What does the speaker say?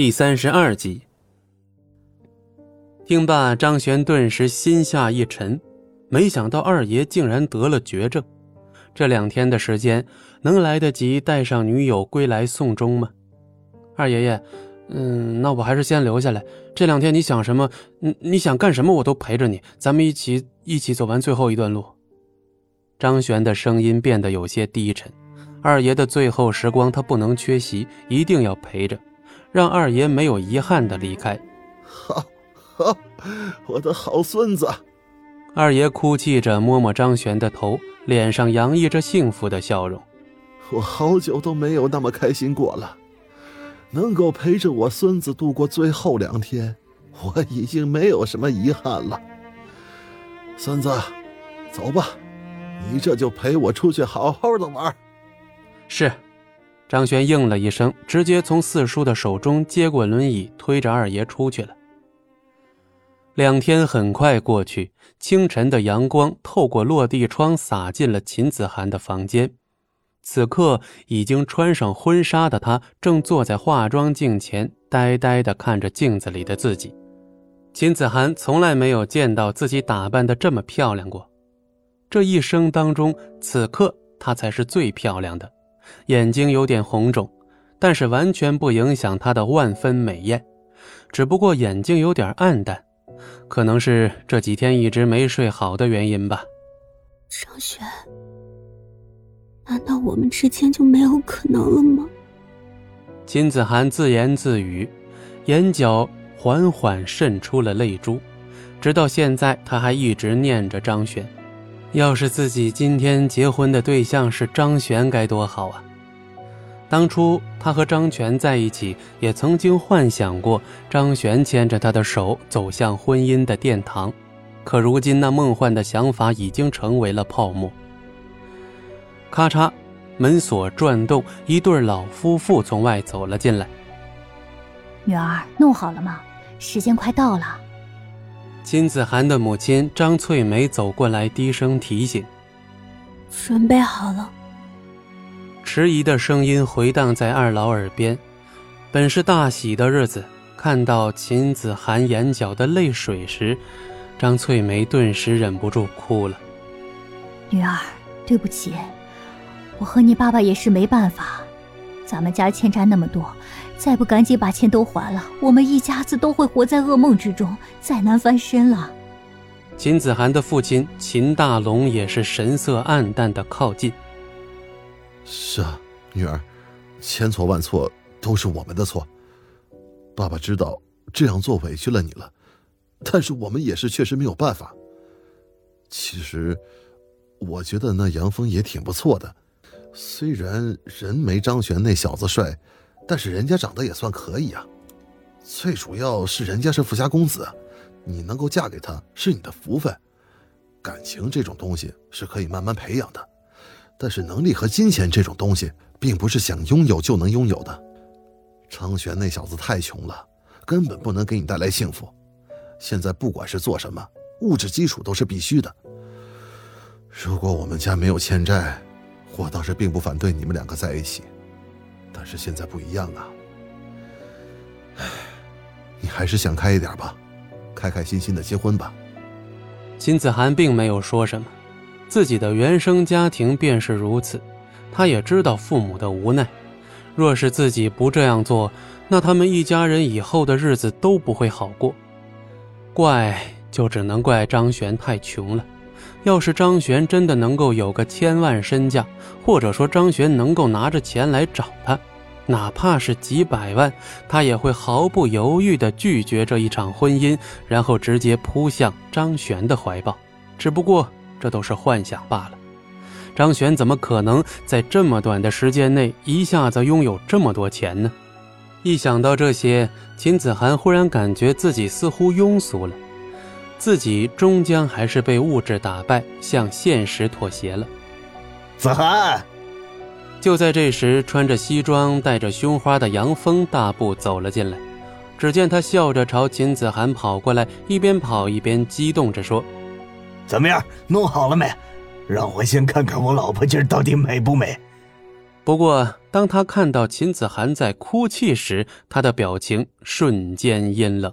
第三十二集，听罢，张璇顿时心下一沉，没想到二爷竟然得了绝症。这两天的时间，能来得及带上女友归来送终吗？二爷爷，嗯，那我还是先留下来。这两天你想什么？你你想干什么，我都陪着你。咱们一起一起走完最后一段路。张璇的声音变得有些低沉。二爷的最后时光，他不能缺席，一定要陪着。让二爷没有遗憾的离开。好，好，我的好孙子。二爷哭泣着摸摸张璇的头，脸上洋溢着幸福的笑容。我好久都没有那么开心过了，能够陪着我孙子度过最后两天，我已经没有什么遗憾了。孙子，走吧，你这就陪我出去好好的玩。是。张轩应了一声，直接从四叔的手中接过轮椅，推着二爷出去了。两天很快过去，清晨的阳光透过落地窗洒进了秦子涵的房间。此刻，已经穿上婚纱的她正坐在化妆镜前，呆呆地看着镜子里的自己。秦子涵从来没有见到自己打扮的这么漂亮过，这一生当中，此刻她才是最漂亮的。眼睛有点红肿，但是完全不影响她的万分美艳，只不过眼睛有点暗淡，可能是这几天一直没睡好的原因吧。张璇，难道我们之间就没有可能了吗？金子涵自言自语，眼角缓缓渗出了泪珠，直到现在，他还一直念着张璇。要是自己今天结婚的对象是张璇，该多好啊！当初他和张全在一起，也曾经幻想过张璇牵着他的手走向婚姻的殿堂，可如今那梦幻的想法已经成为了泡沫。咔嚓，门锁转动，一对老夫妇从外走了进来。女儿，弄好了吗？时间快到了。金子涵的母亲张翠梅走过来，低声提醒：“准备好了。”迟疑的声音回荡在二老耳边。本是大喜的日子，看到秦子涵眼角的泪水时，张翠梅顿时忍不住哭了。女儿，对不起，我和你爸爸也是没办法，咱们家欠债那么多。再不赶紧把钱都还了，我们一家子都会活在噩梦之中，再难翻身了。秦子涵的父亲秦大龙也是神色暗淡的靠近。是啊，女儿，千错万错都是我们的错。爸爸知道这样做委屈了你了，但是我们也是确实没有办法。其实，我觉得那杨峰也挺不错的，虽然人没张璇那小子帅。但是人家长得也算可以啊，最主要是人家是富家公子，你能够嫁给他是你的福分。感情这种东西是可以慢慢培养的，但是能力和金钱这种东西，并不是想拥有就能拥有的。张璇那小子太穷了，根本不能给你带来幸福。现在不管是做什么，物质基础都是必须的。如果我们家没有欠债，我倒是并不反对你们两个在一起。但是现在不一样啊！唉，你还是想开一点吧，开开心心的结婚吧。秦子涵并没有说什么，自己的原生家庭便是如此，他也知道父母的无奈。若是自己不这样做，那他们一家人以后的日子都不会好过。怪就只能怪张璇太穷了。要是张璇真的能够有个千万身价，或者说张璇能够拿着钱来找他，哪怕是几百万，他也会毫不犹豫地拒绝这一场婚姻，然后直接扑向张璇的怀抱。只不过这都是幻想罢了。张璇怎么可能在这么短的时间内一下子拥有这么多钱呢？一想到这些，秦子涵忽然感觉自己似乎庸俗了。自己终将还是被物质打败，向现实妥协了。子涵，就在这时，穿着西装、带着胸花的杨峰大步走了进来。只见他笑着朝秦子涵跑过来，一边跑一边激动着说：“怎么样，弄好了没？让我先看看我老婆今儿到底美不美。”不过，当他看到秦子涵在哭泣时，他的表情瞬间阴冷。